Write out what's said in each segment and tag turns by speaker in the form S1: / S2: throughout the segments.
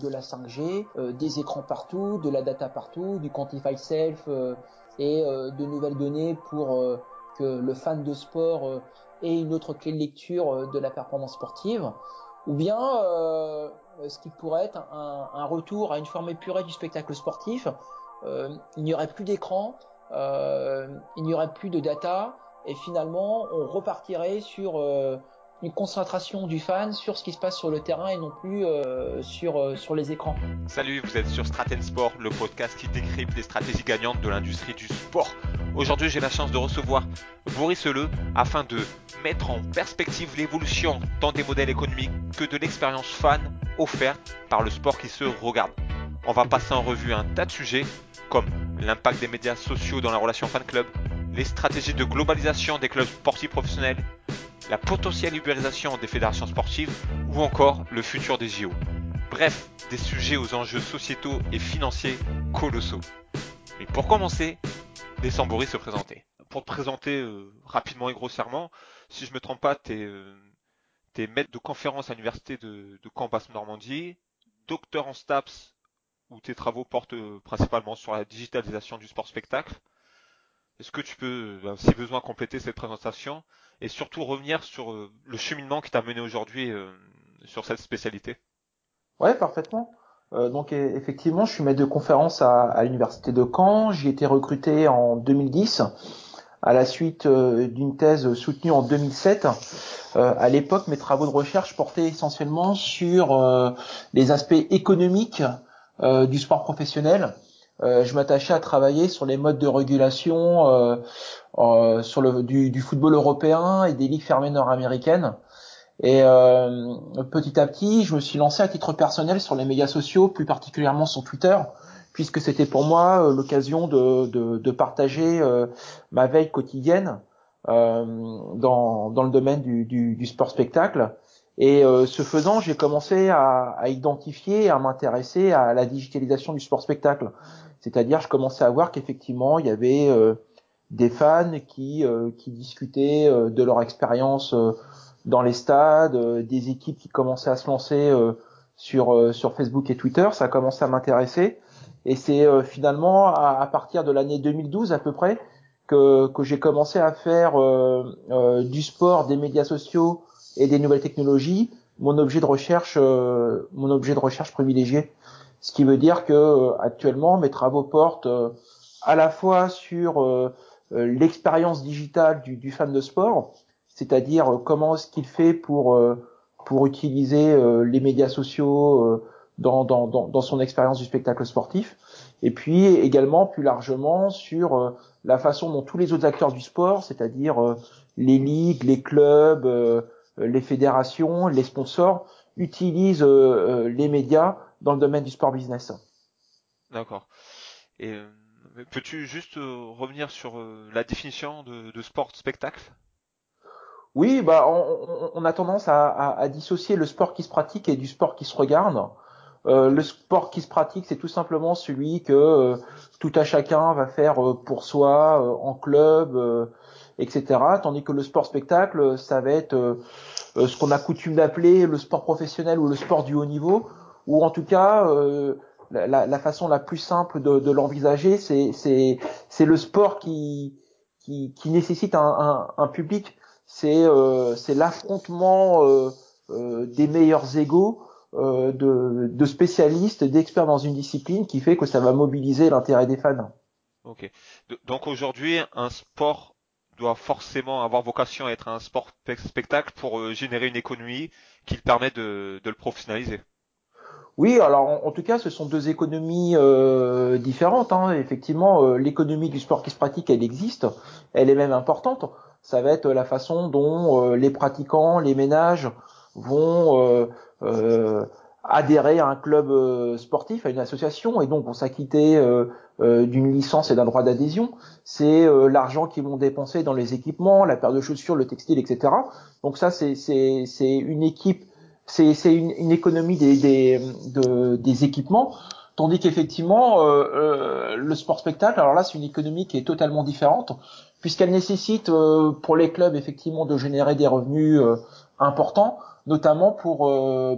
S1: de la 5G, des écrans partout, de la data partout, du quantify self et de nouvelles données pour que le fan de sport ait une autre clé de lecture de la performance sportive, ou bien ce qui pourrait être un, un, retour à une forme épurée du spectacle sportif. il n'y aurait plus d'écran, il n'y aurait plus de data, et finalement on repartirait sur euh, une concentration du fan sur ce qui se passe sur le terrain et non plus euh, sur, euh, sur les écrans.
S2: Salut, vous êtes sur Straten Sport, le podcast qui décrypte les stratégies gagnantes de l'industrie du sport. Aujourd'hui, j'ai la chance de recevoir Boris Leu afin de mettre en perspective l'évolution tant des modèles économiques que de l'expérience fan offerte par le sport qui se regarde. On va passer en revue un tas de sujets comme l'impact des médias sociaux dans la relation fan-club, les stratégies de globalisation des clubs sportifs professionnels, la potentielle ubérisation des fédérations sportives ou encore le futur des JO. Bref, des sujets aux enjeux sociétaux et financiers colossaux. Mais pour commencer, laissons Boris se présenter. Pour te présenter euh, rapidement et grossièrement, si je me trompe pas, tu es, euh, maître de conférence à l'université de, de Caen Normandie, docteur en STAPS où tes travaux portent euh, principalement sur la digitalisation du sport spectacle, est-ce que tu peux, euh, si besoin, compléter cette présentation et surtout revenir sur euh, le cheminement qui t'a mené aujourd'hui euh, sur cette spécialité
S1: Ouais, parfaitement. donc e, effectivement, je suis maître de conférence à, l'université de Caen. J'ai été recruté en 2010 à la suite d'une thèse soutenue en 2007. à l'époque, mes travaux de recherche portaient essentiellement sur les aspects économiques du sport professionnel euh, je m'attachais à travailler sur les modes de régulation euh, euh, sur le du, du, football européen et des ligues fermées nord-américaines. Et euh, petit à petit, je me suis lancé à titre personnel sur les médias sociaux, plus particulièrement sur Twitter, puisque c'était pour moi l'occasion de, de, de, partager ma veille quotidienne dans, dans le domaine du, du, du sport spectacle. Et ce faisant, j'ai commencé à, à identifier, à m'intéresser à la digitalisation du sport spectacle. C'est-à-dire, je commençais à voir qu'effectivement, il y avait euh, des fans qui, euh, qui discutaient euh, de leur expérience dans les stades, des équipes qui commençaient à se lancer sur, sur Facebook et Twitter. Ça a commencé à m'intéresser. Et c'est finalement à, partir de l'année 2012 à peu près que, que j'ai commencé à faire du sport, des médias sociaux et des nouvelles technologies mon objet de recherche, mon objet de recherche privilégié. Ce qui veut dire que euh, actuellement mes travaux portent euh, à la fois sur euh, l'expérience digitale du, du, fan de sport, c'est-à-dire comment est-ce qu'il fait pour pour utiliser les médias sociaux dans, dans, dans, dans son expérience du spectacle sportif, et puis également plus largement sur la façon dont tous les autres acteurs du sport, c'est-à-dire les ligues, les clubs, les fédérations, les sponsors, utilisent les médias dans le domaine du sport business.
S2: D'accord. Et euh, peux-tu juste euh, revenir sur euh, la définition de, de sport spectacle?
S1: Oui, bah on, on, a tendance à, à, à, dissocier le sport qui se pratique et du sport qui se regarde. Euh, le sport qui se pratique, c'est tout simplement celui que euh, tout à chacun va faire pour soi, en club, etc. Tandis que le sport spectacle, ça va être ce qu'on a coutume d'appeler le sport professionnel ou le sport du haut niveau, ou en tout cas euh, la, la, façon la plus simple de, de l'envisager, c'est c'est le sport qui qui, qui nécessite un, un, un public, c'est euh, c'est l'affrontement euh, euh des meilleurs égaux. Euh, de, de spécialistes, d'experts dans une discipline qui fait que ça va mobiliser l'intérêt des fans.
S2: Ok. Donc aujourd'hui, un sport doit forcément avoir vocation à être un sport spectacle pour euh, générer une économie qui permet de, de le professionnaliser.
S1: Oui, alors en, tout cas, ce sont deux économies euh, différentes. Hein. Effectivement, euh, l'économie du sport qui se pratique, elle existe, elle est même importante. Ça va être la façon dont euh, les pratiquants, les ménages vont adhérer à un club sportif, à une association, et donc vont s'acquitter d'une licence et d'un droit d'adhésion. C'est l'argent qu'ils vont dépenser dans les équipements, la paire de chaussures, le textile, etc. Donc ça, c'est une équipe c'est une, une, économie des, des, de, des équipements, tandis qu'effectivement euh, euh, le sport spectacle, alors là c'est une économie qui est totalement différente, puisqu'elle nécessite euh, pour les clubs effectivement de générer des revenus important, notamment pour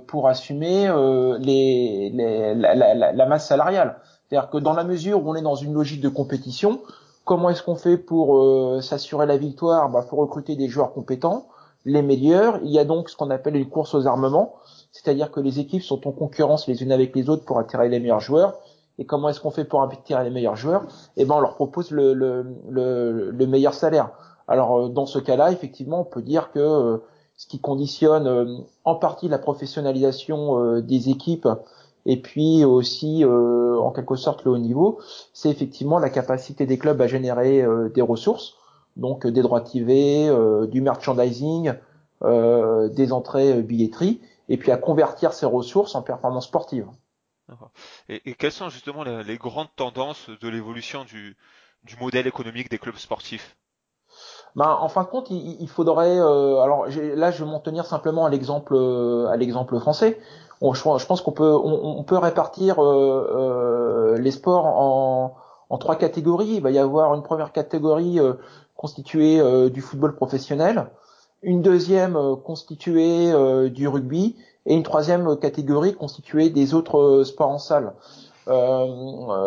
S1: pour assumer les, les la, la, la, masse salariale. C'est-à-dire que dans la mesure où on est dans une logique de compétition, comment est-ce qu'on fait pour s'assurer la victoire? Bah, faut recruter des joueurs compétents, les meilleurs. Il y a donc ce qu'on appelle une course aux armements, c'est-à-dire que les équipes sont en concurrence les unes avec les autres pour attirer les meilleurs joueurs. Et comment est-ce qu'on fait pour attirer les meilleurs joueurs? Eh ben, on leur propose le, le, le, le meilleur salaire. Alors euh, dans ce cas-là, effectivement, on peut dire que euh, ce qui conditionne euh, en partie la professionnalisation des équipes et puis aussi en quelque sorte le haut niveau, c'est effectivement la capacité des clubs à générer des ressources, donc des droits TV, du merchandising, des entrées billetterie, et puis à convertir ces ressources en performances sportives.
S2: Et, quelles sont justement les, grandes tendances de l'évolution du modèle économique des clubs sportifs?
S1: Ben, en fin de compte, il, faudrait. Euh, alors là, je vais m'en tenir simplement à l'exemple euh, à l'exemple français. je, pense qu'on peut on, peut répartir euh, les sports en, en trois catégories. Il va y avoir une première catégorie constituée du football professionnel, une deuxième constituée du rugby et une troisième catégorie constituée des autres sports en salle.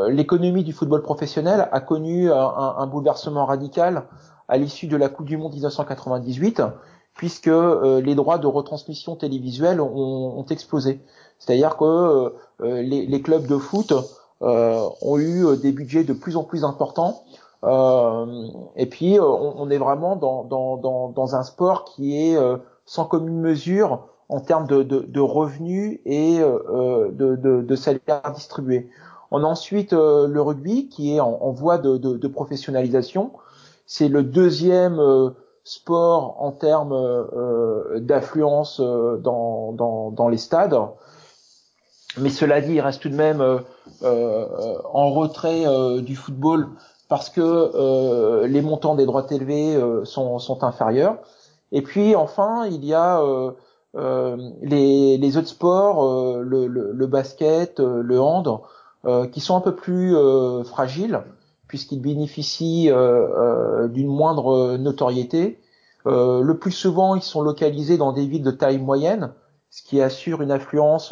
S1: L'économie du football professionnel a connu un, bouleversement radical à l'issue de la Coupe du Monde 1998, puisque euh, les droits de retransmission télévisuelle ont, explosé. C'est-à-dire que euh, euh, les, clubs de foot ont eu des budgets de plus en plus importants. Et puis, on, on, est vraiment dans, dans, dans, dans, un sport qui est sans commune mesure en termes de, de, de revenus et de, de, salaires distribués. On a ensuite le rugby qui est en, en voie de, de, professionnalisation. C'est le deuxième euh, sport en termes euh, d'affluence euh, dans, dans, dans, les stades. Mais cela dit, il reste tout de même en retrait du football parce que les montants des droits élevés sont, sont, inférieurs. Et puis enfin, il y a les, les, autres sports, le, le, le, basket, le hand, qui sont un peu plus fragiles puisqu'ils bénéficient euh, euh, d'une moindre notoriété. Euh, le plus souvent, ils sont localisés dans des villes de taille moyenne, ce qui assure une influence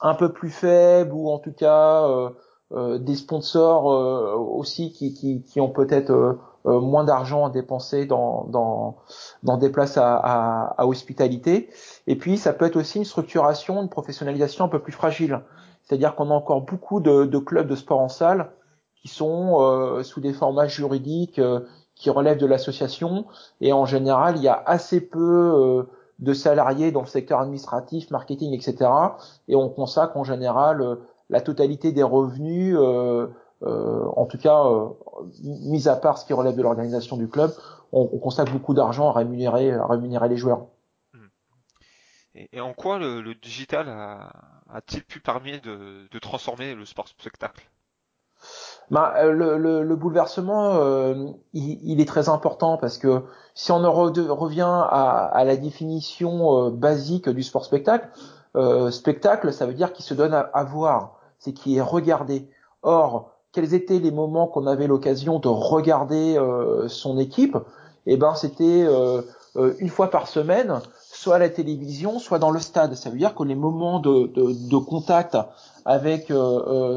S1: un peu plus faible ou en tout cas des sponsors aussi qui, qui, qui ont peut-être moins d'argent à dépenser dans, dans, dans des places à, à, à, hospitalité. Et puis, ça peut être aussi une structuration, une professionnalisation un peu plus fragile. C'est-à-dire qu'on a encore beaucoup de, de, clubs de sport en salle qui sont euh, sous des formats juridiques euh, qui relèvent de l'association et en général il y a assez peu euh, de salariés dans le secteur administratif, marketing, etc. Et on consacre en général la totalité des revenus, en tout cas, mis à part ce qui relève de l'organisation du club, on, consacre beaucoup d'argent à rémunérer, à rémunérer les joueurs.
S2: Et, en quoi le, digital a-t-il pu permettre de, de transformer le sport spectacle?
S1: Bah, euh, le, le, le, bouleversement, euh, il, il, est très important parce que si on revient à, à, la définition euh, basique du sport spectacle, spectacle, ça veut dire qu'il se donne à, voir, c'est qu'il est regardé. Or, quels étaient les moments qu'on avait l'occasion de regarder son équipe? Eh ben, c'était une fois par semaine, soit à la télévision, soit dans le stade. Ça veut dire que les moments de, de, de contact avec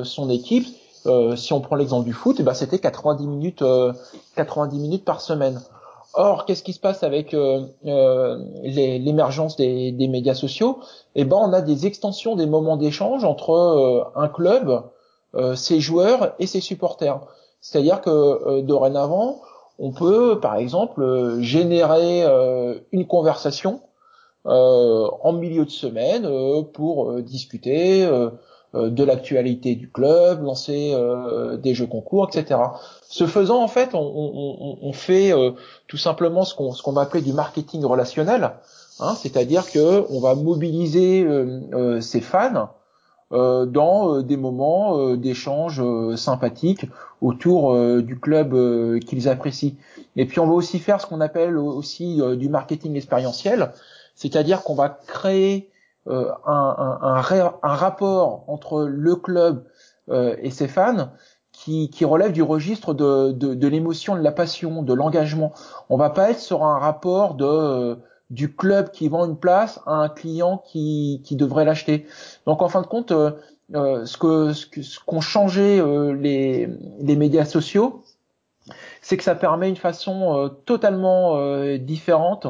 S1: son équipe, euh, si on prend l'exemple du foot, eh ben c'était 90 minutes, 90 euh, minutes par semaine. Or, qu'est-ce qui se passe avec euh, l'émergence des, des, médias sociaux? Eh ben, on a des extensions des moments d'échange entre un club, ses joueurs et ses supporters. C'est-à-dire que dorénavant, on peut, par exemple, générer une conversation en milieu de semaine pour discuter euh, de l'actualité du club, lancer euh, des jeux concours, etc. Ce faisant, en fait, on, fait euh, tout simplement ce qu'on ce qu'on va appeler du marketing relationnel, hein, c'est-à-dire que on va mobiliser ses fans dans des moments d'échange sympathiques autour du club qu'ils apprécient. Et puis on va aussi faire ce qu'on appelle aussi du marketing expérientiel, c'est-à-dire qu'on va créer euh, un, un, un, rapport entre le club euh, et ses fans qui, qui, relève du registre de, de, de l'émotion, de la passion, de l'engagement. On va pas être sur un rapport de du club qui vend une place à un client qui, qui devrait l'acheter. Donc en fin de compte, ce que ce qu'ont changé les, les médias sociaux, c'est que ça permet une façon totalement différente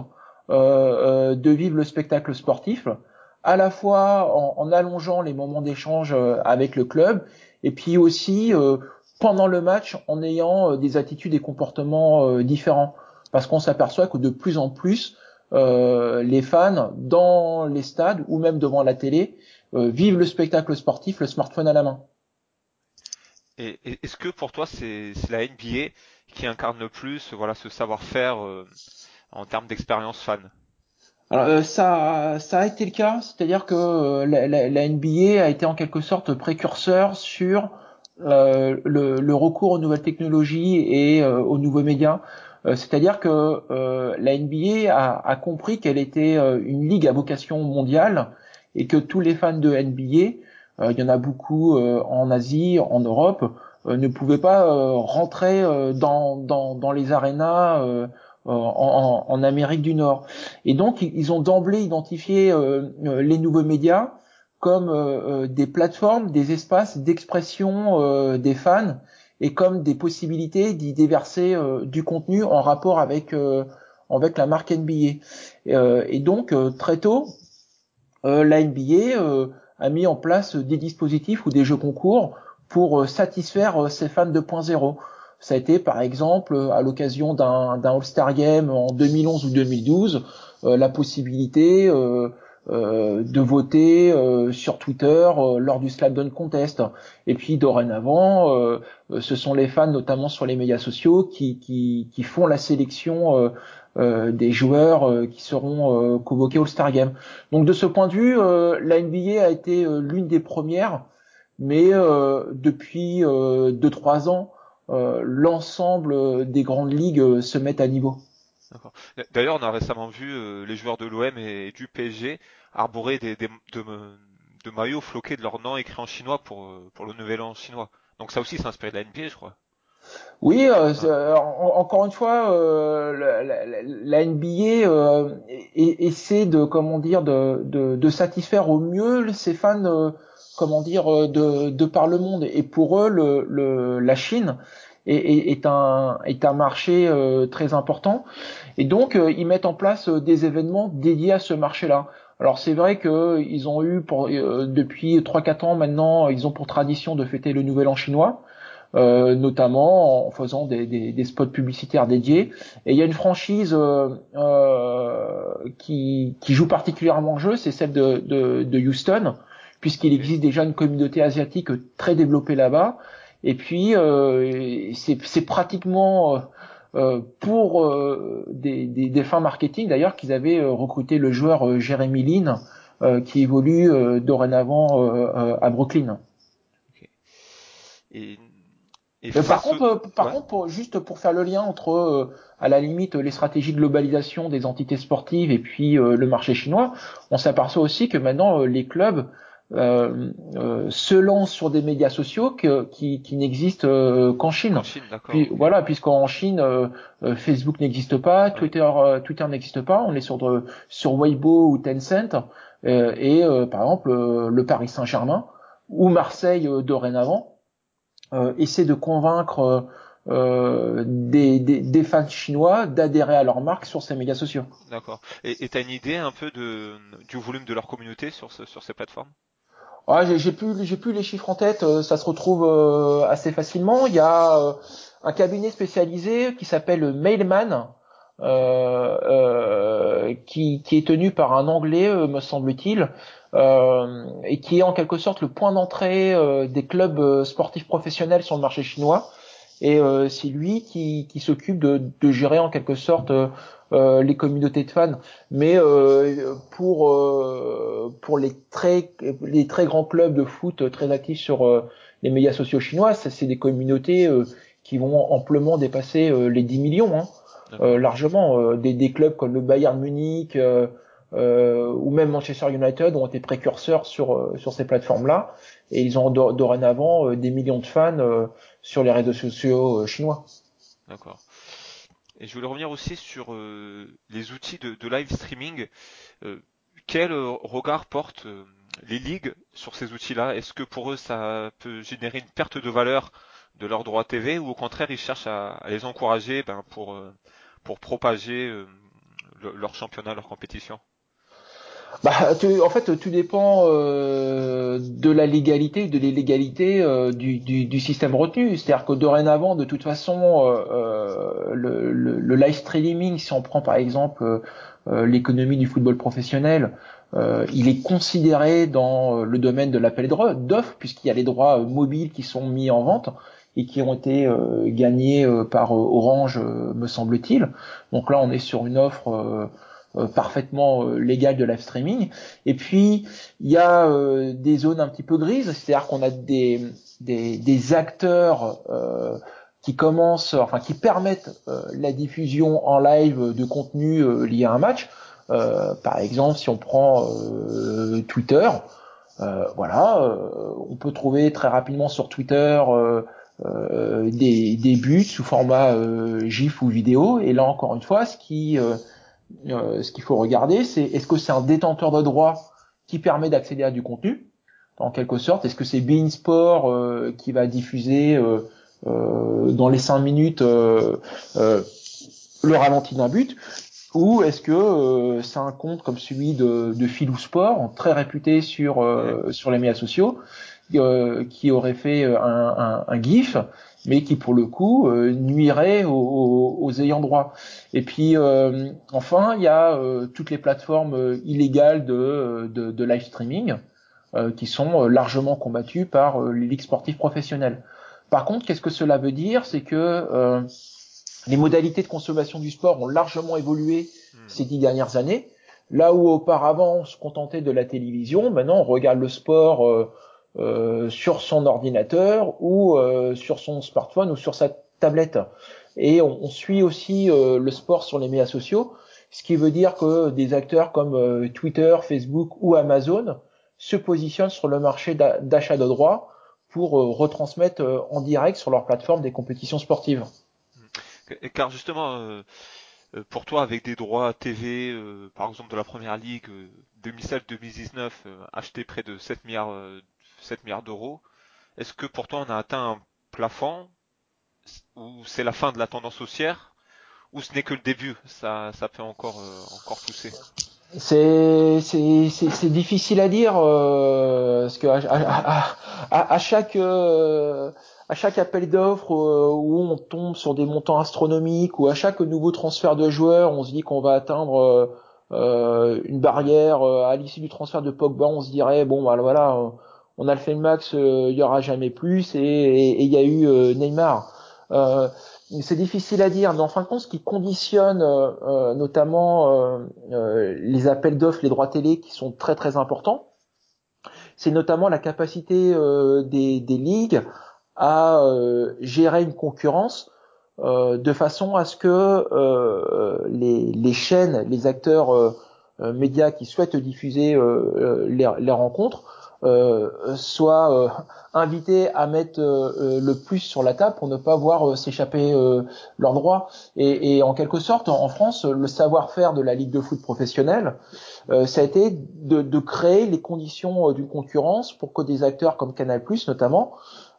S1: de vivre le spectacle sportif à la fois en, allongeant les moments d'échange euh, avec le club et puis aussi euh, pendant le match en ayant euh, des attitudes et comportements différents. Parce qu'on s'aperçoit que de plus en plus, les fans dans les stades ou même devant la télé vivent le spectacle sportif, le smartphone à la main.
S2: Et est-ce que pour toi c'est la NBA qui incarne le plus voilà ce savoir-faire en termes d'expérience fan?
S1: Alors euh, ça, ça a été le cas, c'est-à-dire que euh, la, la, NBA a été en quelque sorte précurseur sur euh, le, le, recours aux nouvelles technologies et aux nouveaux médias. c'est-à-dire que la NBA a, a compris qu'elle était une ligue à vocation mondiale et que tous les fans de NBA, il y en a beaucoup en Asie, en Europe, ne pouvaient pas rentrer dans, dans, dans les arénas en, en, Amérique du Nord. Et donc, ils ont d'emblée identifié euh, euh, les nouveaux médias comme euh, des plateformes, des espaces d'expression des fans et comme des possibilités d'y déverser du contenu en rapport avec avec la marque NBA. et donc très tôt, la NBA a mis en place des dispositifs ou des jeux concours pour satisfaire ses fans 2.0. Ça a été par exemple à l'occasion d'un All-Star Game en 2011 ou 2012 euh, la possibilité euh, euh, de voter sur Twitter lors du Slam Dunk Contest. Et puis dorénavant, ce sont les fans, notamment sur les médias sociaux, qui, qui, qui font la sélection des joueurs qui seront convoqués au All-Star Game. Donc de ce point de vue, la NBA a été l'une des premières, mais depuis 2-3 ans, euh, l'ensemble des grandes ligues euh, se mettent à niveau.
S2: D'ailleurs, on a récemment vu euh, les joueurs de l'OM et du PSG arborer des, des de, de, maillots floqués de leur nom écrit en chinois pour, pour le nouvel an chinois. Donc ça aussi, c'est inspiré de la NBA, je crois.
S1: Oui, encore une fois, la, la, la, NBA essaie de comment dire de, de, de, satisfaire au mieux ses fans comment dire, euh, de, de par le monde. Et pour eux, le, le la Chine est, est, un, est un marché euh, très important. Et donc, euh, ils mettent en place des événements dédiés à ce marché-là. Alors c'est vrai qu'ils ont eu pour, depuis 3-4 ans maintenant, ils ont pour tradition de fêter le Nouvel An chinois. Euh, notamment en faisant des, des, des, spots publicitaires dédiés. Et il y a une franchise euh, qui, qui, joue particulièrement le jeu, c'est celle de, de, de Houston, puisqu'il existe déjà une communauté asiatique très développée là-bas. Et puis euh, c'est pratiquement euh, euh, pour des, des, fins marketing d'ailleurs qu'ils avaient recruté le joueur Jeremy Lin qui évolue dorénavant à Brooklyn. Et, par contre, par contre, juste pour faire le lien entre, à la limite, les stratégies de globalisation des entités sportives et puis le marché chinois, on s'aperçoit aussi que maintenant les clubs euh, euh, se lance sur des médias sociaux que, qui, qui n'existent euh, qu'en Chine. Puis, voilà, puisqu'en Chine, Facebook n'existe pas, Twitter, Twitter n'existe pas. On est sur sur Weibo ou Tencent. et par exemple, le Paris Saint-Germain ou Marseille dorénavant essaie de convaincre des, des, des, fans chinois d'adhérer à leur marque sur ces médias sociaux.
S2: D'accord. Et tu as une idée un peu de, du volume de leur communauté sur, ce, sur ces plateformes?
S1: Ouais, j'ai plus j'ai plus les chiffres en tête, euh, ça se retrouve euh, assez facilement. Il y a euh, un cabinet spécialisé qui s'appelle Mailman, qui, qui est tenu par un Anglais, me semble-t-il, et qui est en quelque sorte le point d'entrée des clubs sportifs professionnels sur le marché chinois. Et c'est lui qui, qui s'occupe de, de, gérer en quelque sorte euh, les communautés de fans, mais euh, pour euh, pour les très les très grands clubs de foot très actifs sur les médias sociaux chinois, c'est des communautés qui vont amplement dépasser les 10 millions, hein, largement. Des, des, clubs comme le Bayern Munich ou même Manchester United ont été précurseurs sur sur ces plateformes-là, et ils ont dorénavant des millions de fans sur les réseaux sociaux chinois.
S2: D'accord. Et je voulais revenir aussi sur les outils de, live streaming. quel regard portent les ligues sur ces outils-là? Est-ce que pour eux ça peut générer une perte de valeur de leurs droits TV ou au contraire ils cherchent à, les encourager ben, pour, pour propager leur championnat, leur compétition?
S1: Bah, en fait, tout dépend euh, de la légalité, de l'illégalité euh, du, du, du, système retenu. C'est-à-dire que dorénavant, de toute façon, euh, euh le, le, le, live streaming, si on prend par exemple euh, l'économie du football professionnel, il est considéré dans le domaine de l'appel d'offres, puisqu'il y a les droits mobiles qui sont mis en vente et qui ont été gagnés par Orange, me semble-t-il. Donc là, on est sur une offre euh, parfaitement euh, légal de live streaming. Et puis il y a euh, des zones un petit peu grises, c'est-à-dire qu'on a des, des, des acteurs qui commencent, enfin qui permettent la diffusion en live de contenu lié à un match. par exemple, si on prend Twitter, voilà, on peut trouver très rapidement sur Twitter des, des buts sous format GIF ou vidéo. Et là encore une fois, ce qui euh, ce qu'il faut regarder, c'est est-ce que c'est un détenteur de droit qui permet d'accéder à du contenu, en quelque sorte? Est-ce que c'est Bein Sport euh, qui va diffuser euh, dans les cinq minutes le ralenti d'un but? Ou est-ce que c'est un compte comme celui de, de Philou Sport, très réputé sur sur les médias sociaux, qui aurait fait un, un, un GIF? Mais qui pour le coup euh, nuirait aux, ayants droit. Et puis euh, enfin, il y a euh, toutes les plateformes illégales de, de, live streaming qui sont largement combattues par les ligues sportives professionnelles. Par contre, qu'est-ce que cela veut dire? C'est que les modalités de consommation du sport ont largement évolué hmm. ces dix dernières années. Là où auparavant on se contentait de la télévision, maintenant on regarde le sport euh, sur son ordinateur ou euh, sur son smartphone ou sur sa tablette. Et on, on suit aussi euh, le sport sur les médias sociaux, ce qui veut dire que des acteurs comme Twitter, Facebook ou Amazon se positionnent sur le marché d'achat de droits pour retransmettre en direct sur leur plateforme des compétitions sportives.
S2: Car justement, pour toi, avec des droits TV, par exemple de la Première Ligue 2007-2019, achetés près de 7 milliards 7 milliards d'euros. Est-ce que pour toi on a atteint un plafond ou c'est la fin de la tendance haussière ou ce n'est que le début? Ça, ça peut encore, euh, encore pousser.
S1: C'est c'est difficile à dire euh, parce que à, à, chaque euh, à chaque appel d'offres où on tombe sur des montants astronomiques ou à chaque nouveau transfert de joueurs, on se dit qu'on va atteindre une barrière à l'issue du transfert de Pogba, on se dirait bon bah, voilà on a le fait le max, euh, il y aura jamais plus, et il y a eu euh, Neymar. Euh, c'est difficile à dire, mais en fin de compte, ce qui conditionne notamment les appels d'offres, les droits télé, qui sont très très importants, c'est notamment la capacité des, ligues à gérer une concurrence de façon à ce que les, chaînes, les acteurs médias qui souhaitent diffuser les rencontres euh, soit euh, invités à mettre euh, le plus sur la table pour ne pas voir s'échapper leurs droits. Et, et, en quelque sorte, en, France, le savoir-faire de la Ligue de foot professionnelle, ça a été de, de créer les conditions d'une concurrence pour que des acteurs comme Canal+, notamment,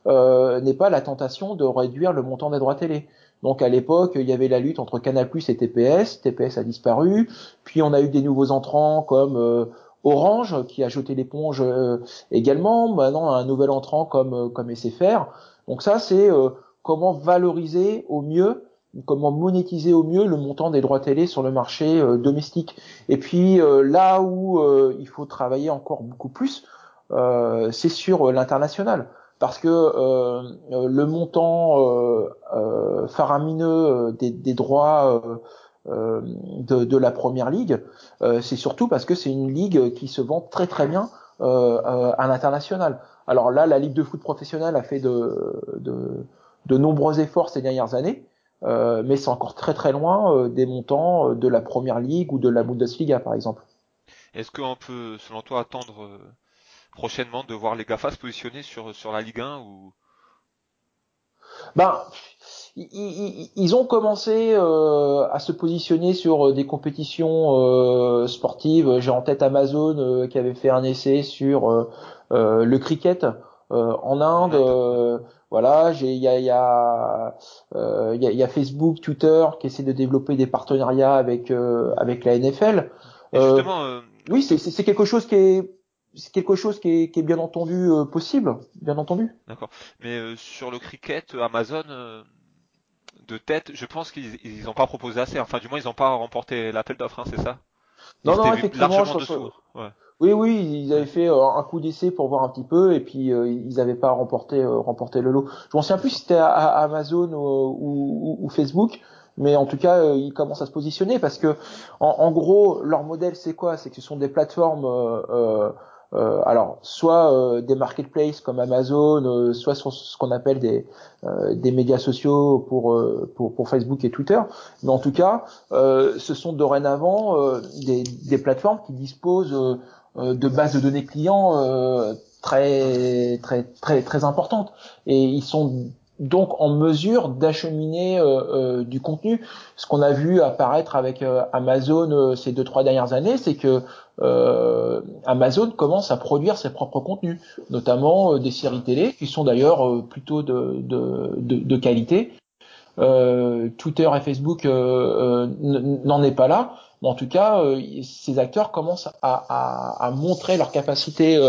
S1: n'aient pas la tentation de réduire le montant des droits télé. Donc à l'époque, il y avait la lutte entre Canal+ et TPS. TPS a disparu. Puis on a eu des nouveaux entrants comme Orange qui a jeté l'éponge euh, également, maintenant un nouvel entrant comme euh, comme SFR. Donc ça c'est euh, comment valoriser au mieux, comment monétiser au mieux le montant des droits télé sur le marché domestique. Et puis là où il faut travailler encore beaucoup plus, c'est sur l'international parce que le montant faramineux des, droits de, de, la première ligue, euh, c'est surtout parce que c'est une ligue qui se vend très très bien euh, à l'international. Alors là, la ligue de foot professionnelle a fait de, de, de nombreux efforts ces dernières années, euh, mais c'est encore très très loin des montants de la première ligue ou de la Bundesliga par exemple.
S2: Est-ce qu'on peut, selon toi, attendre prochainement de voir les GAFA se positionner sur, sur la Ligue 1 ou?
S1: Ben, ils, ont commencé à se positionner sur des compétitions sportives. J'ai en tête Amazon qui avait fait un essai sur le cricket en Inde. Voilà, il y a y a, euh, y, a, y a Facebook, Twitter qui essaie de développer des partenariats avec euh, avec la NFL.
S2: Euh, justement,
S1: oui, c'est quelque chose qui est c'est quelque chose qui est, qui est bien entendu possible, bien entendu.
S2: D'accord. Mais sur le cricket, Amazon de tête, je pense qu'ils ils ont pas proposé assez. Enfin, du moins, ils n'ont pas remporté l'appel d'offres, hein, c'est ça?
S1: Non, non, effectivement, je ouais. Oui, oui, ils avaient fait euh, un coup d'essai pour voir un petit peu, et puis euh, ils n'avaient pas remporté, euh, remporté le lot. Je m'en souviens plus si c'était à, Amazon ou, ou, Facebook, mais en tout cas, ils commencent à se positionner parce que, en, en gros, leur modèle, c'est quoi? C'est que ce sont des plateformes euh, alors soit euh, des marketplaces comme Amazon, euh, soit sur ce qu'on appelle des, des médias sociaux pour, pour, pour Facebook et Twitter. Mais en tout cas, ce sont dorénavant des, des plateformes qui disposent de bases de données clients très très très très importantes et ils sont donc en mesure d'acheminer euh, euh, du contenu. Ce qu'on a vu apparaître avec euh, Amazon ces deux trois dernières années, c'est que Amazon commence à produire ses propres contenus, notamment des séries télé qui sont d'ailleurs plutôt de, de, de, qualité. Twitter et Facebook n'en est pas là, mais en tout cas, ces acteurs commencent à, à, à montrer leur capacité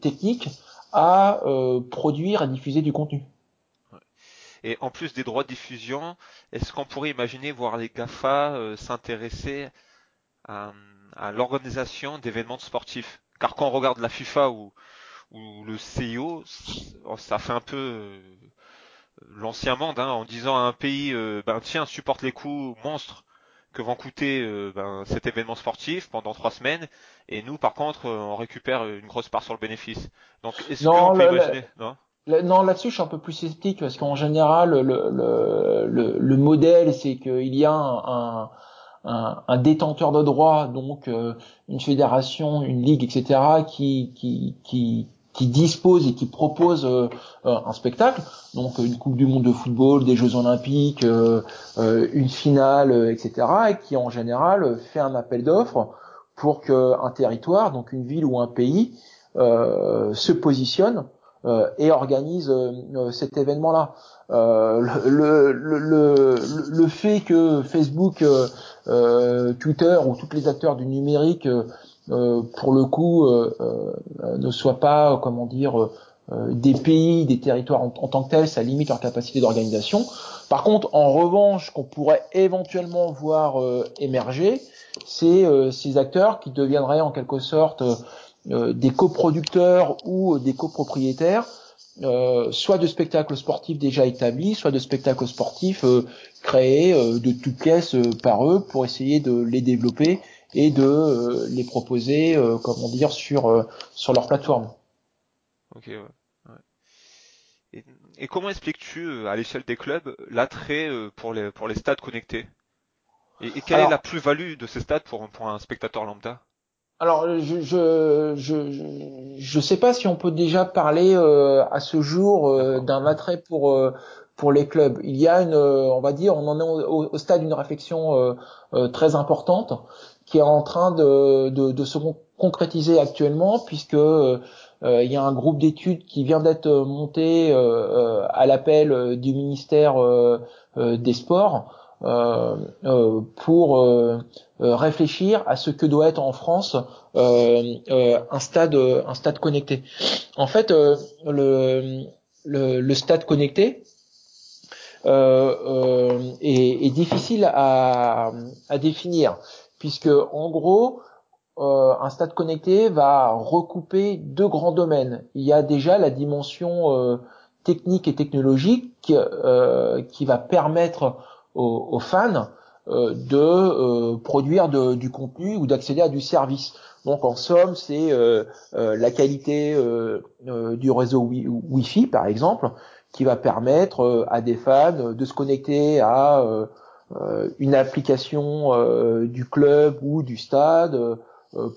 S1: technique à produire et diffuser du contenu.
S2: Et en plus des droits de diffusion, est-ce qu'on pourrait imaginer voir les GAFA euh, s'intéresser à, l'organisation d'événements sportifs. Car quand on regarde la FIFA ou, ou le CIO, ça fait un peu euh, l'ancien monde hein, en disant à un pays, euh, ben tiens, supporte les coûts monstres que vont coûter ben, cet événement sportif pendant trois semaines, et nous, par contre, on récupère une grosse part sur le bénéfice. Donc, est-ce qu'on peut imaginer non?
S1: non, là-dessus, je suis un peu plus sceptique parce qu'en général, le, le, le, le modèle, c'est qu'il y a un, un, un, détenteur de droit, donc euh, une fédération, une ligue, etc., qui, qui, qui, qui dispose et qui propose euh, euh, un spectacle, donc une Coupe du Monde de football, des Jeux Olympiques, une finale, etc., et qui en général fait un appel d'offres pour qu'un territoire, donc une ville ou un pays, se positionne euh, et organise euh, euh, cet événement-là. Le, le, le, le, fait que Facebook, Twitter ou tous les acteurs du numérique, pour le coup, ne soient pas, comment dire, des pays, des territoires en, tant que tels, ça limite leur capacité d'organisation. Par contre, en revanche, qu'on pourrait éventuellement voir émerger, c'est ces acteurs qui deviendraient en quelque sorte euh, des coproducteurs ou des copropriétaires, euh, soit de spectacles sportifs déjà établis, soit de spectacles sportifs euh, créés de toutes pièces par eux pour essayer de les développer et de les proposer, comment dire, sur sur leur plateforme.
S2: Ok, ouais. Et, et, comment expliques-tu à l'échelle des clubs l'attrait pour les pour les stades connectés? Et, quelle est la plus-value de ces stades pour pour un spectateur lambda?
S1: Alors, je, je je je sais pas si on peut déjà parler euh, à ce jour euh, d'un attrait pour euh, pour les clubs. Il y a une, on va dire, on en est au, stade d'une réflexion très importante qui est en train de de, de se concrétiser actuellement puisque il y a un groupe d'études qui vient d'être monté à l'appel du ministère des Sports pour euh, réfléchir à ce que doit être en France un stade un stade connecté. En fait, le, le, le stade connecté est, est, difficile à, à définir puisque en gros un stade connecté va recouper deux grands domaines. Il y a déjà la dimension technique et technologique qui va permettre aux, fans euh, de euh, produire du contenu ou d'accéder à du service. Donc en somme, c'est euh, la qualité du réseau Wi-Fi, par exemple, qui va permettre à des fans de se connecter à une application du club ou du stade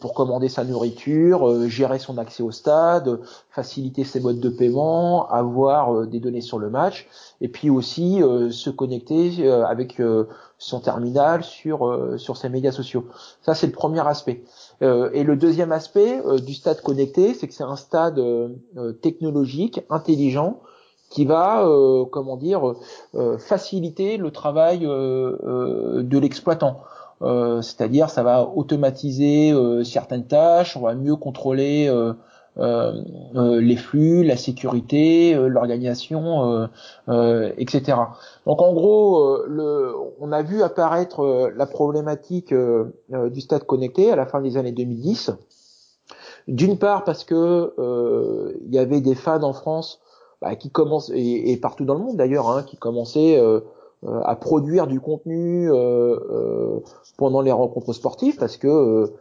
S1: pour commander sa nourriture, gérer son accès au stade, faciliter ses modes de paiement, avoir des données sur le match, et puis aussi se connecter avec son terminal sur sur ses médias sociaux. Ça c'est le premier aspect. et le deuxième aspect du stade connecté, c'est que c'est un stade technologique, intelligent, qui va, euh, comment dire, euh, faciliter le travail euh, de l'exploitant. C'est-à-dire, ça va automatiser certaines tâches, on va mieux contrôler les flux, la sécurité, l'organisation, etc. Donc en gros, on a vu apparaître la problématique du stade connecté à la fin des années 2010. D'une part parce que il y avait des fans en France bah, qui commence et, partout dans le monde d'ailleurs, hein, qui commençaient euh, euh, à produire du contenu euh, pendant les rencontres sportives, parce que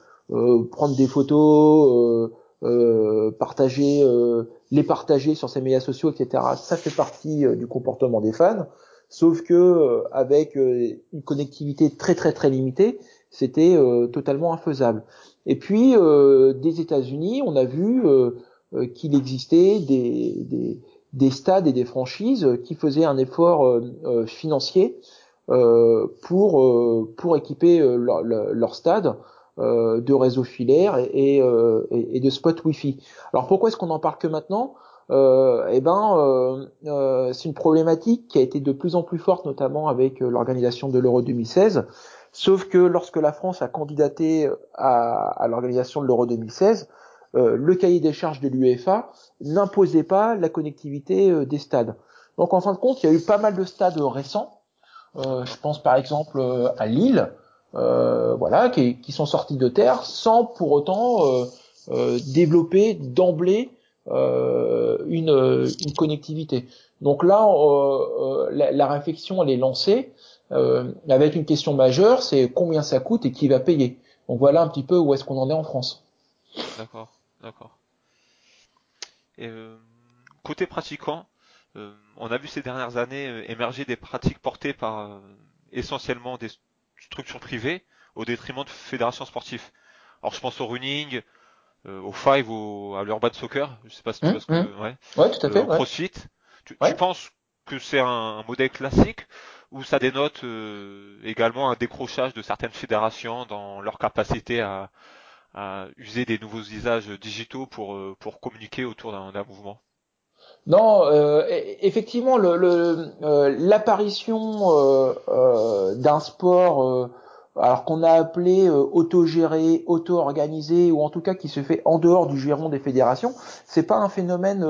S1: prendre des photos, partager, les partager sur ses médias sociaux, etc. Ça fait partie du comportement des fans. Sauf que avec une connectivité très très très limitée, c'était totalement infaisable. Et puis des États-Unis, on a vu qu'il existait des, des, des stades et des franchises qui faisaient un effort euh, euh, financier euh, pour pour équiper leur, leur stade de réseaux filaires et, de spots Wi-Fi. Alors pourquoi est-ce qu'on en parle que maintenant? Eh ben, c'est une problématique qui a été de plus en plus forte, notamment avec l'organisation de l'Euro 2016. Sauf que lorsque la France a candidaté à l'organisation de l'Euro 2016, euh, le cahier des charges de l'UEFA n'imposait pas la connectivité euh, des stades. Donc en fin de compte, il y a eu pas mal de stades récents. Euh, je pense par exemple à Lille, voilà, qui, qui, sont sortis de terre sans pour autant développer d'emblée une, une, connectivité. Donc là, la, la, réflexion elle est lancée avec une question majeure, c'est combien ça coûte et qui va payer. Donc voilà un petit peu où est-ce qu'on en est en France.
S2: D'accord. D'accord. Et euh, côté pratiquant, euh, on a vu ces dernières années euh, émerger des pratiques portées par essentiellement des structures privées au détriment de fédérations sportives. Alors je pense au running, au five, ou à l'urban soccer. Je sais pas si tu mmh, vois ce que,
S1: mmh. ouais. ouais. tout à fait.
S2: au crossfit. Tu, tu, penses que c'est un, modèle classique ou ça dénote également un décrochage de certaines fédérations dans leur capacité à, à user des nouveaux usages digitaux pour, euh, pour communiquer autour d'un mouvement
S1: non, euh, e-, effectivement, euh, l'apparition le, euh, d'un sport, alors qu'on a appelé autogéré, auto-organisé, ou en tout cas qui se fait en dehors du giron des fédérations, c'est pas un phénomène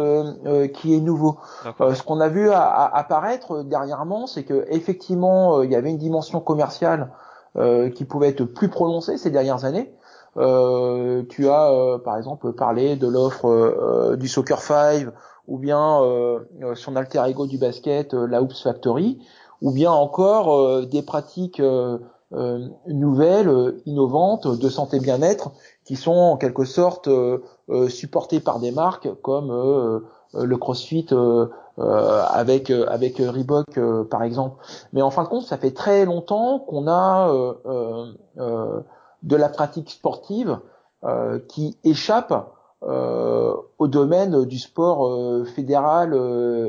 S1: qui est nouveau. ce qu'on a vu apparaître dernièrement, c'est que effectivement, il y avait une dimension commerciale qui pouvait être plus prononcée ces dernières années. Euh, tu as euh, par exemple parlé de l'offre euh, du Soccer 5 ou bien son alter ego du basket, la Hoops Factory, ou bien encore des pratiques nouvelles, innovantes de santé bien-être qui sont en quelque sorte supportées par des marques comme le CrossFit avec avec Reebok par exemple. Mais en fin de compte, ça fait très longtemps qu'on a de la pratique sportive euh, qui échappe euh, au domaine du sport euh, fédéral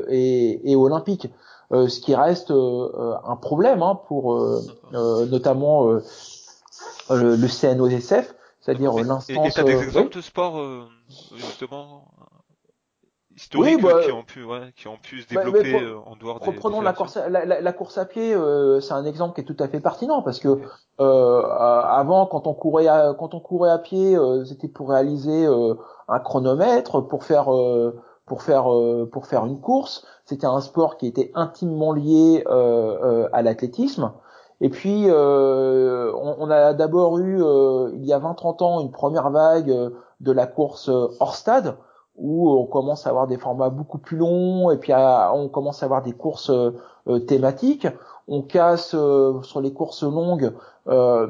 S1: et, olympique, ce qui reste un problème hein, pour notamment le, CNOSF, c'est-à-dire l'instance.
S2: Et, et des exemples de sport justement? Historiques bah, qui ont pu ouais, qui ont pu se bah, développer euh, en dehors des
S1: prenons la course à, la, la, course à pied euh, c'est un exemple qui est tout à fait pertinent parce que euh, avant quand on courait à, quand on courait à pied euh, c'était pour réaliser un chronomètre pour faire pour faire pour faire une course. C'était un sport qui était intimement lié à l'athlétisme. Et puis on, on, a d'abord eu il y a 20-30 ans une première vague de la course hors stade où on commence à avoir des formats beaucoup plus longs et puis on commence à avoir des courses euh, thématiques. On casse euh, sur les courses longues, euh,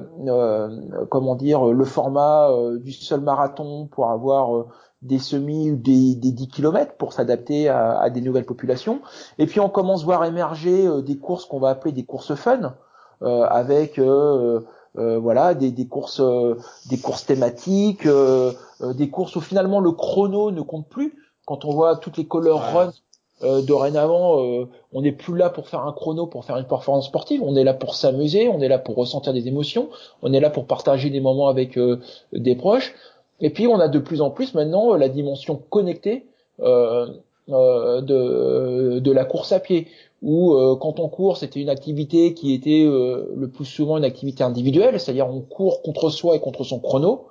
S1: comment dire, le format du seul marathon pour avoir des semis ou des, des 10 km pour s'adapter à, à, des nouvelles populations. Et puis on commence à voir émerger des courses qu'on va appeler des courses fun, avec voilà, des, des courses, des courses thématiques, des courses où finalement le chrono ne compte plus. Quand on voit toutes les color runs euh, dorénavant, euh, on n'est plus là pour faire un chrono, pour faire une performance sportive. On est là pour s'amuser, on est là pour ressentir des émotions, on est là pour partager des moments avec euh, des proches. Et puis on a de plus en plus maintenant la dimension connectée de, de la course à pied, où quand on court, c'était une activité qui était le plus souvent une activité individuelle, c'est-à-dire on court contre soi et contre son chrono.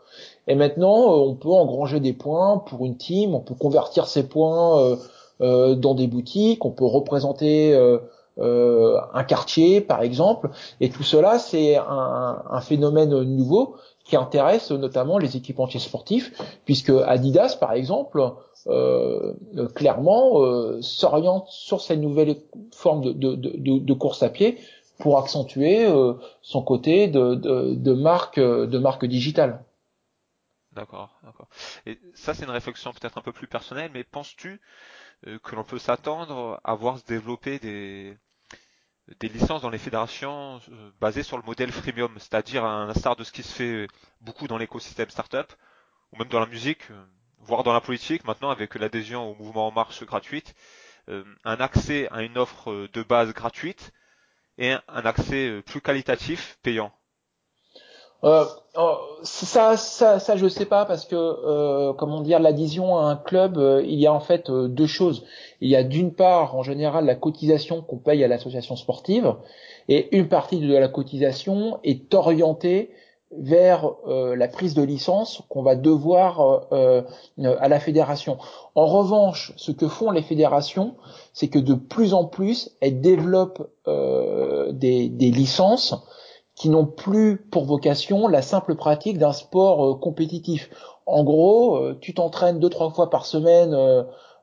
S1: Et maintenant, on peut engranger des points pour une team, on peut convertir ces points euh, dans des boutiques, on peut représenter euh, euh, un quartier par exemple, et tout cela c'est un, un, phénomène nouveau qui intéresse notamment les équipementiers sportifs, puisque Adidas par exemple euh, clairement euh, s'oriente sur cette nouvelle forme de, de, de, de, course à pied pour accentuer euh, son côté de, de, marque de marque digitale.
S2: D'accord, d'accord. Et ça c'est une réflexion peut-être un peu plus personnelle, mais penses-tu euh, que l'on peut s'attendre à voir se développer des, des licences dans les fédérations euh, basées sur le modèle freemium, c'est-à-dire à l'instar de ce qui se fait beaucoup dans l'écosystème startup, ou même dans la musique, euh, voire dans la politique maintenant avec l'adhésion au mouvement en marche gratuite, un accès à une offre de base gratuite et un accès plus qualitatif payant.
S1: Euh, oh, ça, ça, ça, je sais pas parce que, euh, comment dire, l'adhésion à un club, euh, il y a en fait euh, deux choses. Il y a d'une part, en général, la cotisation qu'on paye à l'association sportive, et une partie de la cotisation est orientée vers la prise de licence qu'on va devoir à la fédération. En revanche, ce que font les fédérations, c'est que de plus en plus, elles développent des, des licences qui n'ont plus pour vocation la simple pratique d'un sport euh, compétitif. En gros, euh, tu t'entraînes deux trois fois par semaine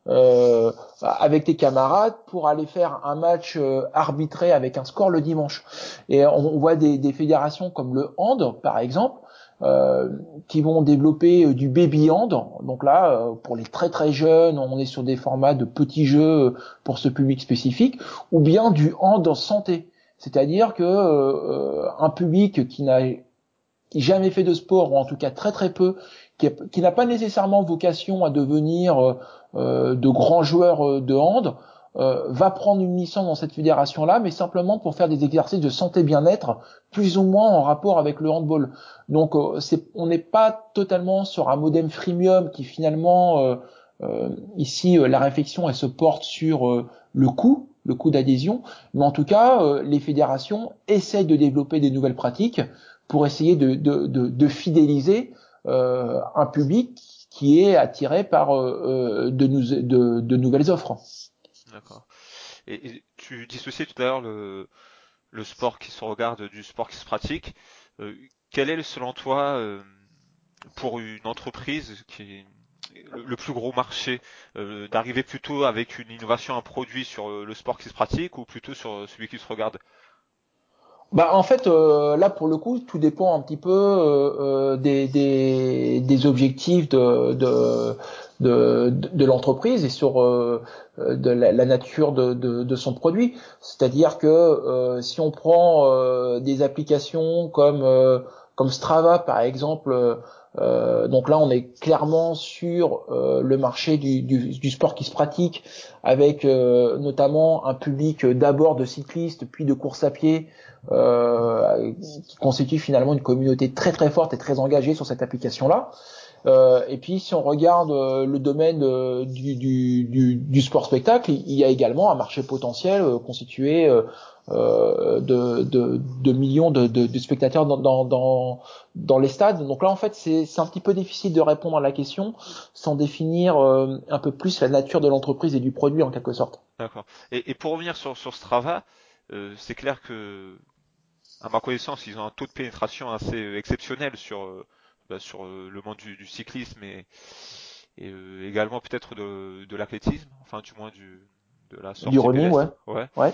S1: euh, avec tes camarades pour aller faire un match arbitré avec un score le dimanche. Et on, voit des, des, fédérations comme le hand, par exemple, qui vont développer du baby hand. Donc là, pour les très très jeunes, on est sur des formats de petits jeux pour ce public spécifique, ou bien du hand en santé. C'est-à-dire que euh, un public qui n'a jamais fait de sport ou en tout cas très très peu, qui, n'a pas nécessairement vocation à devenir euh, euh, de grands joueurs de hand, va prendre une licence dans cette fédération-là, mais simplement pour faire des exercices de santé bien-être, plus ou moins en rapport avec le handball. Donc on n'est pas totalement sur un modem freemium qui finalement ici la réflexion elle se porte sur le coût le coût d'adhésion, mais en tout cas, euh, les fédérations essaient de développer des nouvelles pratiques pour essayer de, de, de, fidéliser euh, un public qui est attiré par euh, de, de, de, nouvelles offres.
S2: D'accord. Et, tu dissociais tout à l'heure le, le sport qui se regarde du sport qui se pratique. quel est, selon toi, pour une entreprise qui le plus gros marché euh, d'arriver plutôt avec une innovation, un produit sur euh, le sport qui se pratique ou plutôt sur euh, celui qui se regarde?
S1: Bah en fait là pour le coup tout dépend un petit peu des, des, des, objectifs de, de, de, de l'entreprise et sur de la, nature de, de, de, son produit. C'est-à-dire que si on prend des applications comme comme Strava par exemple euh, donc là, on est clairement sur euh, le marché du, sport qui se pratique, avec euh, notamment un public d'abord de cyclistes, puis de course à pied, qui constitue finalement une communauté très très forte et très engagée sur cette application-là. Et puis si on regarde le domaine du, du, sport spectacle, il y a également un marché potentiel constitué euh, de, millions de, spectateurs dans, les stades. Donc là, en fait, c'est un petit peu difficile de répondre à la question sans définir euh, un peu plus la nature de l'entreprise et du produit en quelque sorte.
S2: D'accord. Et, pour revenir sur, sur Strava, euh, c'est clair que, à ma connaissance, ils ont un taux de pénétration assez exceptionnel sur, bah, sur le monde du, du cyclisme et, et également peut-être de, de l'athlétisme, enfin du moins du, de la sortie
S1: du running, ouais.
S2: ouais. ouais.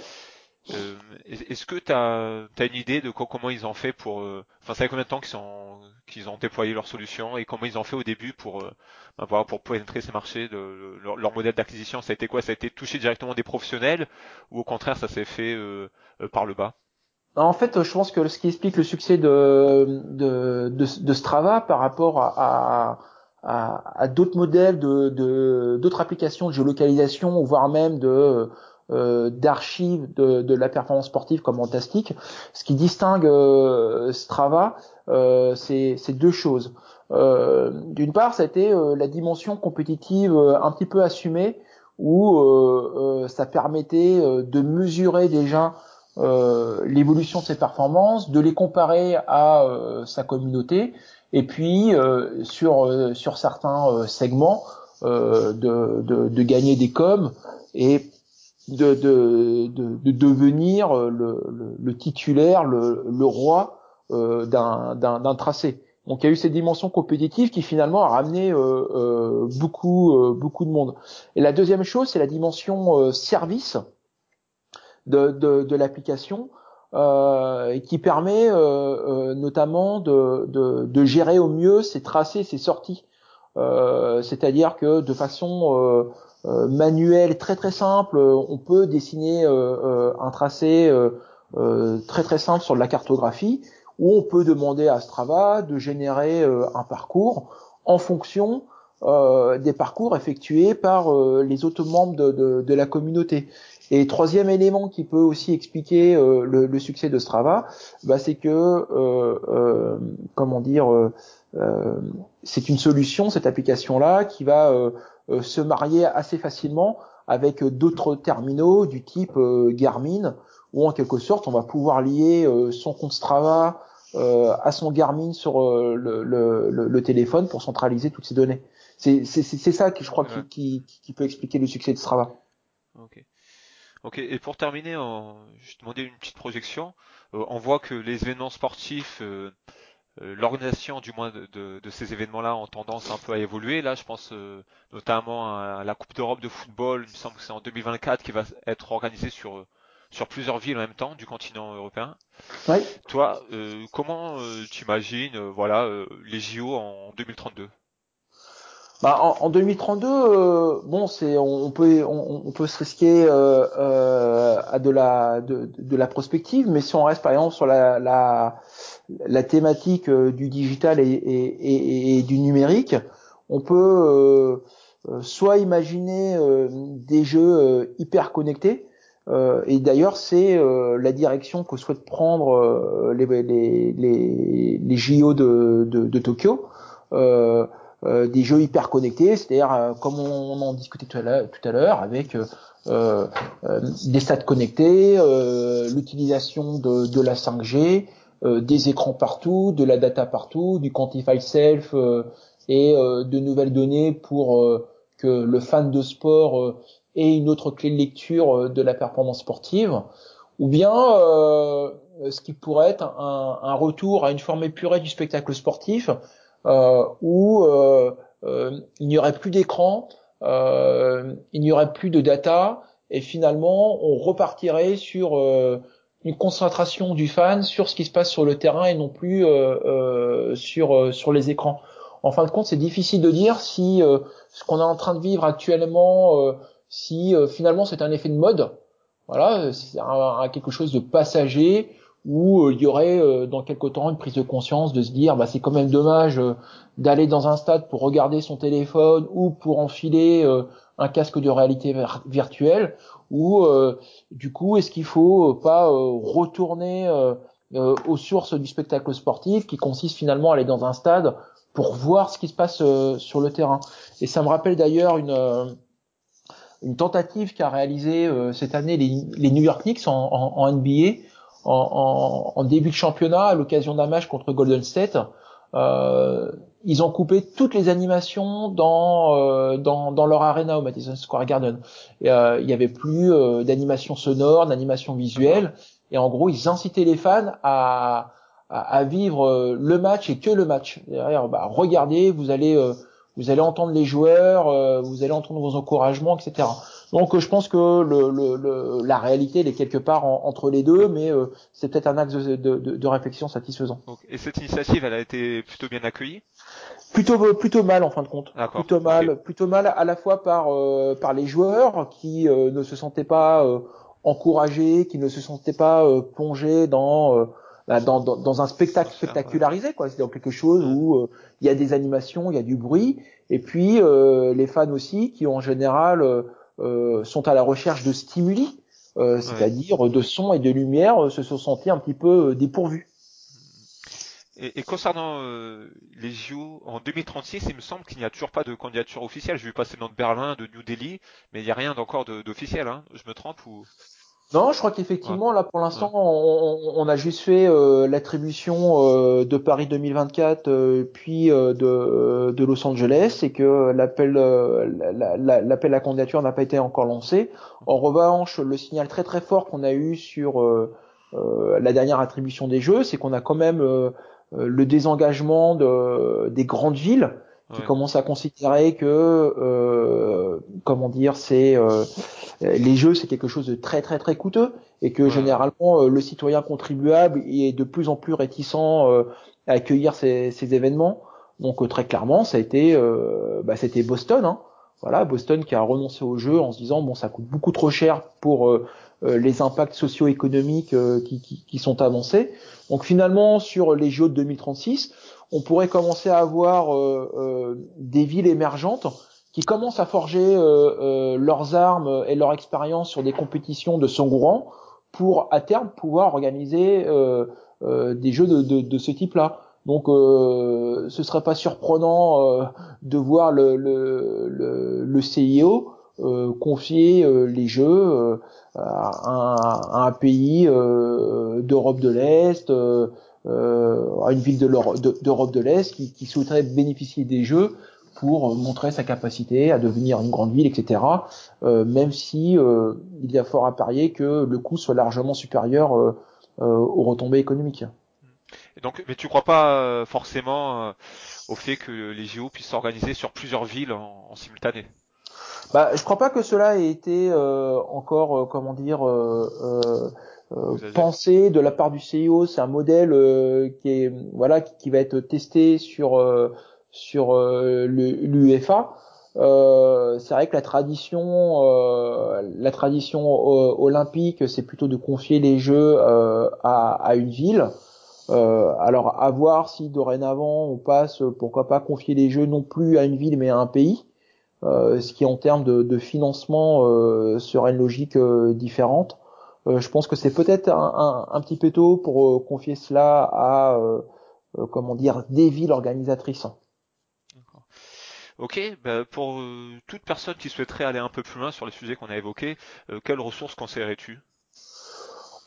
S2: Euh, est-ce que tu as, une idée de comment ils ont fait pour... Euh, enfin, ça fait combien de temps qu'ils ont, qu'ils ont déployé leur solution et comment ils ont fait au début pour, euh, bah, pour pénétrer ces marchés de, leur, modèle d'acquisition? Ça a été quoi? Ça a été touché directement des professionnels ou au contraire ça s'est fait par le bas?
S1: En fait, je pense que ce qui explique le succès de, de, de, Strava par rapport à, à, à d'autres modèles de d'autres applications de géolocalisation, voire même de euh, d'archives de, de, la performance sportive comme Fantastic. Ce qui distingue euh, Strava, euh, c'est deux choses. Euh, d'une part, c'était la dimension compétitive un petit peu assumée, où ça permettait de mesurer déjà l'évolution de ses performances, de les comparer à sa communauté, et puis sur sur certains segments de, de, de, gagner des coms et de, de, de, devenir le, le, titulaire, le, le roi euh, d'un tracé. Donc il y a eu cette dimension compétitive qui finalement a ramené euh, euh, beaucoup euh, beaucoup de monde. Et la deuxième chose, c'est la dimension euh, service de, l'application euh, qui permet notamment de, de, de, gérer au mieux ses tracés, ses sorties. C'est-à-dire que de façon euh, manuel très très simple, euh, on peut dessiner euh, un tracé très très simple sur de la cartographie, où on peut demander à Strava de générer un parcours en fonction des parcours effectués par les autres membres de, la communauté. Et troisième élément qui peut aussi expliquer le, le, succès de Strava, bah, c'est que comment dire, c'est une solution cette application là qui va euh, se marier assez facilement avec d'autres terminaux du type euh, Garmin, où en quelque sorte on va pouvoir lier euh, son compte Strava à son Garmin sur le, le, le, téléphone pour centraliser toutes ces données. C'est ça que je crois qui, qui, qui, peut expliquer le succès de Strava.
S2: Ok. Ok. Et pour terminer, je demandais une petite projection. on voit que les événements sportifs euh, l'organisation du moins de, de, ces événements-là ont tendance un peu à évoluer. Là, je pense euh, notamment à la Coupe d'Europe de football, il me semble que c'est en 2024 qui va être organisée sur sur plusieurs villes en même temps du continent européen. Toi, euh, comment tu imagines voilà les JO en 2032
S1: bah, en, en 2032, euh, bon, c'est on, peut on, peut se risquer euh, euh, à de la de, de, la prospective, mais si on reste par exemple sur la la, la thématique euh, du digital et, et, et, du numérique, on peut euh, soit imaginer des jeux hyper connectés. et d'ailleurs, c'est la direction que souhaite prendre les, les, les, les JO de, de, de Tokyo. Euh, euh, des jeux hyper connectés, c'est-à-dire euh, comme on, en discutait tout à l'heure, avec euh, des stats connectés, l'utilisation de, de, la 5G, des écrans partout, de la data partout, du quantify self et de nouvelles données pour que le fan de sport ait une autre clé de lecture de la performance sportive, ou bien ce qui pourrait être un, un, retour à une forme épurée du spectacle sportif, euh, où euh, euh, il n'y aurait plus d'écran, il n'y aurait plus de data, et finalement on repartirait sur une concentration du fan sur ce qui se passe sur le terrain et non plus sur sur les écrans. En fin de compte, c'est difficile de dire si ce qu'on est en train de vivre actuellement, si finalement c'est un effet de mode, voilà, c'est quelque chose de passager où euh, il y aurait euh, dans quelque temps une prise de conscience de se dire bah c'est quand même dommage euh, d'aller dans un stade pour regarder son téléphone ou pour enfiler un casque de réalité virtuelle ou du coup est-ce qu'il faut pas retourner aux sources du spectacle sportif qui consiste finalement à aller dans un stade pour voir ce qui se passe sur le terrain? Et ça me rappelle d'ailleurs une une tentative qu'a réalisé cette année les, New York Knicks en, en NBA en, en, début de championnat à l'occasion d'un match contre Golden State. Euh, ils ont coupé toutes les animations dans euh, dans, dans, leur arena au Madison Square Garden. Euh, il y avait plus euh, d'animation sonore, d'animation visuelle, et en gros ils incitaient les fans à à, vivre euh, le match et que le match. Derrière, bah, regardez, vous allez euh, vous allez entendre les joueurs, vous allez entendre vos encouragements, etc. Donc je pense que le, le, la réalité elle est quelque part entre les deux, mais euh, c'est peut-être un axe de, de, de, réflexion satisfaisant.
S2: et cette initiative, elle a été plutôt bien accueillie?
S1: Plutôt plutôt mal en fin de compte. Plutôt mal, plutôt mal à la fois par euh, par les joueurs qui euh, ne se sentaient pas encouragés, qui ne se sentaient pas plongés dans bah, dans, dans, dans, un spectacle spectacularisé, quoi. C'est dans quelque chose où il y a des animations, il y a du bruit, et puis les fans aussi qui en général sont à la recherche de stimuli, c'est-à-dire de son et de lumière, se sont sentis un petit peu dépourvus.
S2: Et, et concernant euh, les JO en 2036, il me semble qu'il n'y a toujours pas de candidature officielle. J'ai vu passer dans de Berlin, de New Delhi, mais il n'y a rien encore d'officiel. Hein. Je me trompe ou?
S1: Non, je crois qu'effectivement, là, pour l'instant, on, on, a juste fait euh, l'attribution euh, de Paris 2024, puis de, de Los Angeles, et que l'appel l'appel à candidature n'a pas été encore lancé. En revanche, le signal très très fort qu'on a eu sur la dernière attribution des Jeux, c'est qu'on a quand même euh, le désengagement de, des grandes villes qui commencent à considérer que euh, comment dire c'est euh, les jeux c'est quelque chose de très très très coûteux et que généralement le citoyen contribuable est de plus en plus réticent à accueillir ces, ces événements. Donc très clairement ça a été bah, c'était Boston hein. voilà Boston qui a renoncé au jeu en se disant bon ça coûte beaucoup trop cher pour les impacts socio-économiques qui, qui, qui, sont avancés. Donc finalement, sur les JO de 2036, on pourrait commencer à avoir euh, euh, des villes émergentes qui commencent à forger euh, leurs armes et leur expérience sur des compétitions de Sangourand pour à terme pouvoir organiser des jeux de, ce type-là. Donc euh, ce serait pas surprenant de voir le, CIO confier les jeux à un, pays d'Europe de l'Est, à une ville d'Europe de, l'Est qui, qui souhaiterait bénéficier des Jeux pour montrer sa capacité à devenir une grande ville, etc. même si il y a fort à parier que le coût soit largement supérieur aux retombées économiques.
S2: Et donc, mais tu crois pas forcément au fait que les JO puissent s'organiser sur plusieurs villes en simultané?
S1: Bah, je crois pas que cela ait été euh, encore, euh, comment dire, euh, pensé de la part du CIO. C'est un modèle qui est, voilà, qui, va être testé sur sur l'UEFA. c'est vrai que la tradition, la tradition olympique, c'est plutôt de confier les Jeux à, à, une ville. alors à voir si dorénavant on passe, pourquoi pas confier les Jeux non plus à une ville mais à un pays. Euh, ce qui en termes de, financement euh, serait une logique euh, différente. Je pense que c'est peut-être un, petit peu tôt pour confier cela à comment dire des villes organisatrices.
S2: Ok, bah, pour toute personne qui souhaiterait aller un peu plus loin sur les sujets qu'on a évoqués, quelles ressources conseillerais-tu?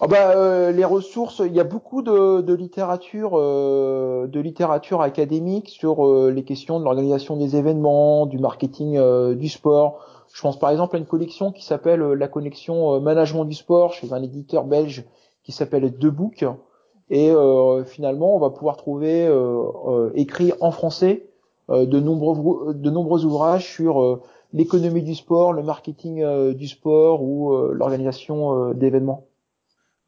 S1: Ah bah, euh, les ressources, il y a beaucoup de, de littérature, euh, de littérature académique sur euh, les questions de l'organisation des événements, du marketing du sport. Je pense par exemple à une collection qui s'appelle la collection management du sport chez un éditeur belge qui s'appelle The Book. Et finalement, on va pouvoir trouver écrit en français de nombreux de nombreux ouvrages sur l'économie du sport, le marketing du sport ou l'organisation d'événements.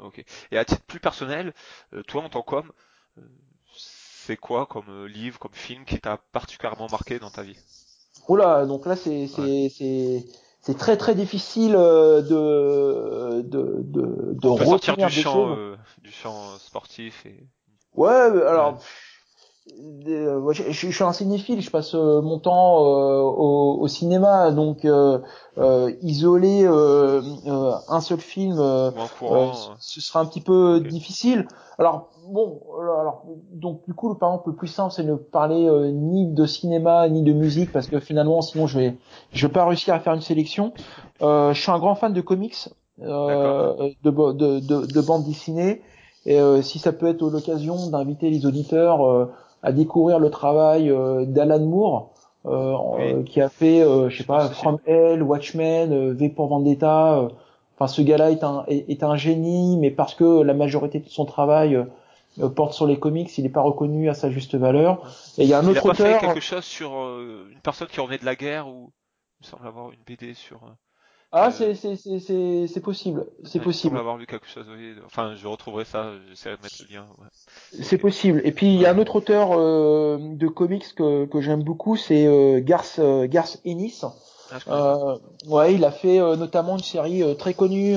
S2: Ok. Et à titre plus personnel, euh, toi en tant qu'homme, euh, c'est quoi comme euh, livre, comme film qui t'a particulièrement marqué dans ta vie?
S1: Oula, donc là c'est c'est c'est c'est très très difficile de de de de
S2: peut sortir du champ du champ sportif et
S1: ouais alors euh, je, je, suis un cinéphile, je passe euh, mon temps euh, au, au, cinéma, donc isoler un seul film, ce sera un petit peu difficile. Alors bon, alors donc du coup, par exemple, le plus simple, c'est de ne parler ni de cinéma ni de musique, parce que finalement, sinon, je vais, je vais pas réussir à faire une sélection. je suis un grand fan de comics, de, de, de, de bande dessinée. Et si ça peut être l'occasion d'inviter les auditeurs à découvrir le travail euh, d'Alan Moore, euh, euh, qui a fait, je sais pas, From Hell, Watchmen, V pour Vendetta. Enfin, ce gars-là est un est, un génie, mais parce que la majorité de son travail porte sur les comics, il n'est pas reconnu à sa juste valeur.
S2: Et il y a un autre il a pas fait quelque chose sur une personne qui revenait de la guerre ou il semble avoir une BD sur.
S1: Ah, c'est c'est c'est c'est possible, c'est possible.
S2: avoir vu quelque chose. Enfin, je retrouverai ça. J'essaierai de mettre le lien.
S1: C'est possible. Et puis il y a un autre auteur euh, de comics que que j'aime beaucoup, c'est euh, Garth euh, Garth Ennis. Ah, euh, ouais, il a fait notamment une série très connue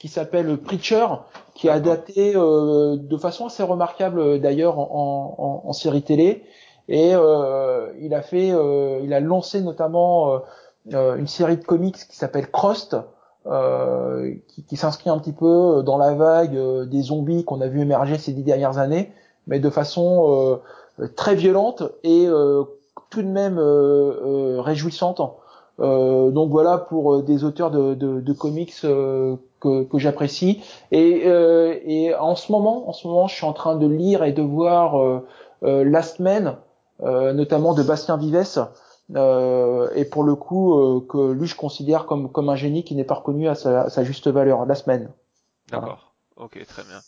S1: qui s'appelle Preacher, qui est adapté euh, de façon assez remarquable d'ailleurs en, en, série télé. Et euh, il a fait, euh, il a lancé notamment une série de comics qui s'appelle Crost, qui, qui s'inscrit un petit peu dans la vague des zombies qu'on a vu émerger ces dix dernières années, mais de façon très violente et tout de même réjouissante. Euh, donc voilà pour euh, des auteurs de, de, de comics euh, que, que j'apprécie. Et, et en ce moment, en ce moment, je suis en train de lire et de voir Last Man, notamment de Bastien Vives. Et pour le coup, que lui je considère comme comme un génie qui n'est pas reconnu à sa, à sa juste valeur. Last Man.
S2: D'accord. Ok, très bien.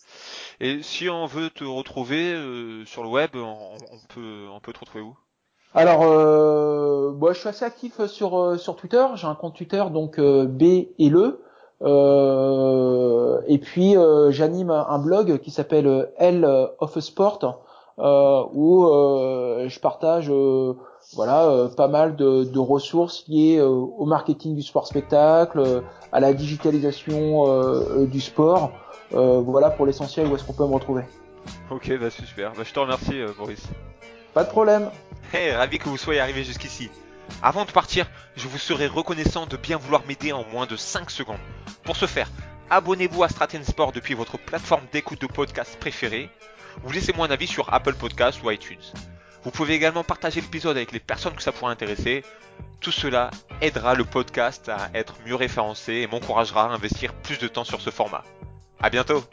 S2: Et si on veut te retrouver sur le web, on, on peut on peut te retrouver où?
S1: Alors, euh, je suis assez actif sur euh, sur Twitter. J'ai un compte Twitter donc euh, B et le. Euh, et puis j'anime un blog qui s'appelle L of Sport où je partage voilà pas mal de, de, ressources liées au marketing du sport spectacle, à la digitalisation du sport. voilà pour l'essentiel où est-ce qu'on peut me retrouver?
S2: Ok, bah super. Bah, je te remercie, Boris.
S1: Pas de problème.
S2: Hey, ravi que vous soyez arrivé jusqu'ici. Avant de partir, je vous serais reconnaissant de bien vouloir m'aider en moins de 5 secondes. Pour ce faire, abonnez-vous à Straten Sport depuis votre plateforme d'écoute de podcast préférée ou laissez-moi un avis sur Apple Podcasts ou iTunes. Vous pouvez également partager l'épisode avec les personnes que ça pourrait intéresser. Tout cela aidera le podcast à être mieux référencé et m'encouragera à investir plus de temps sur ce format. À bientôt!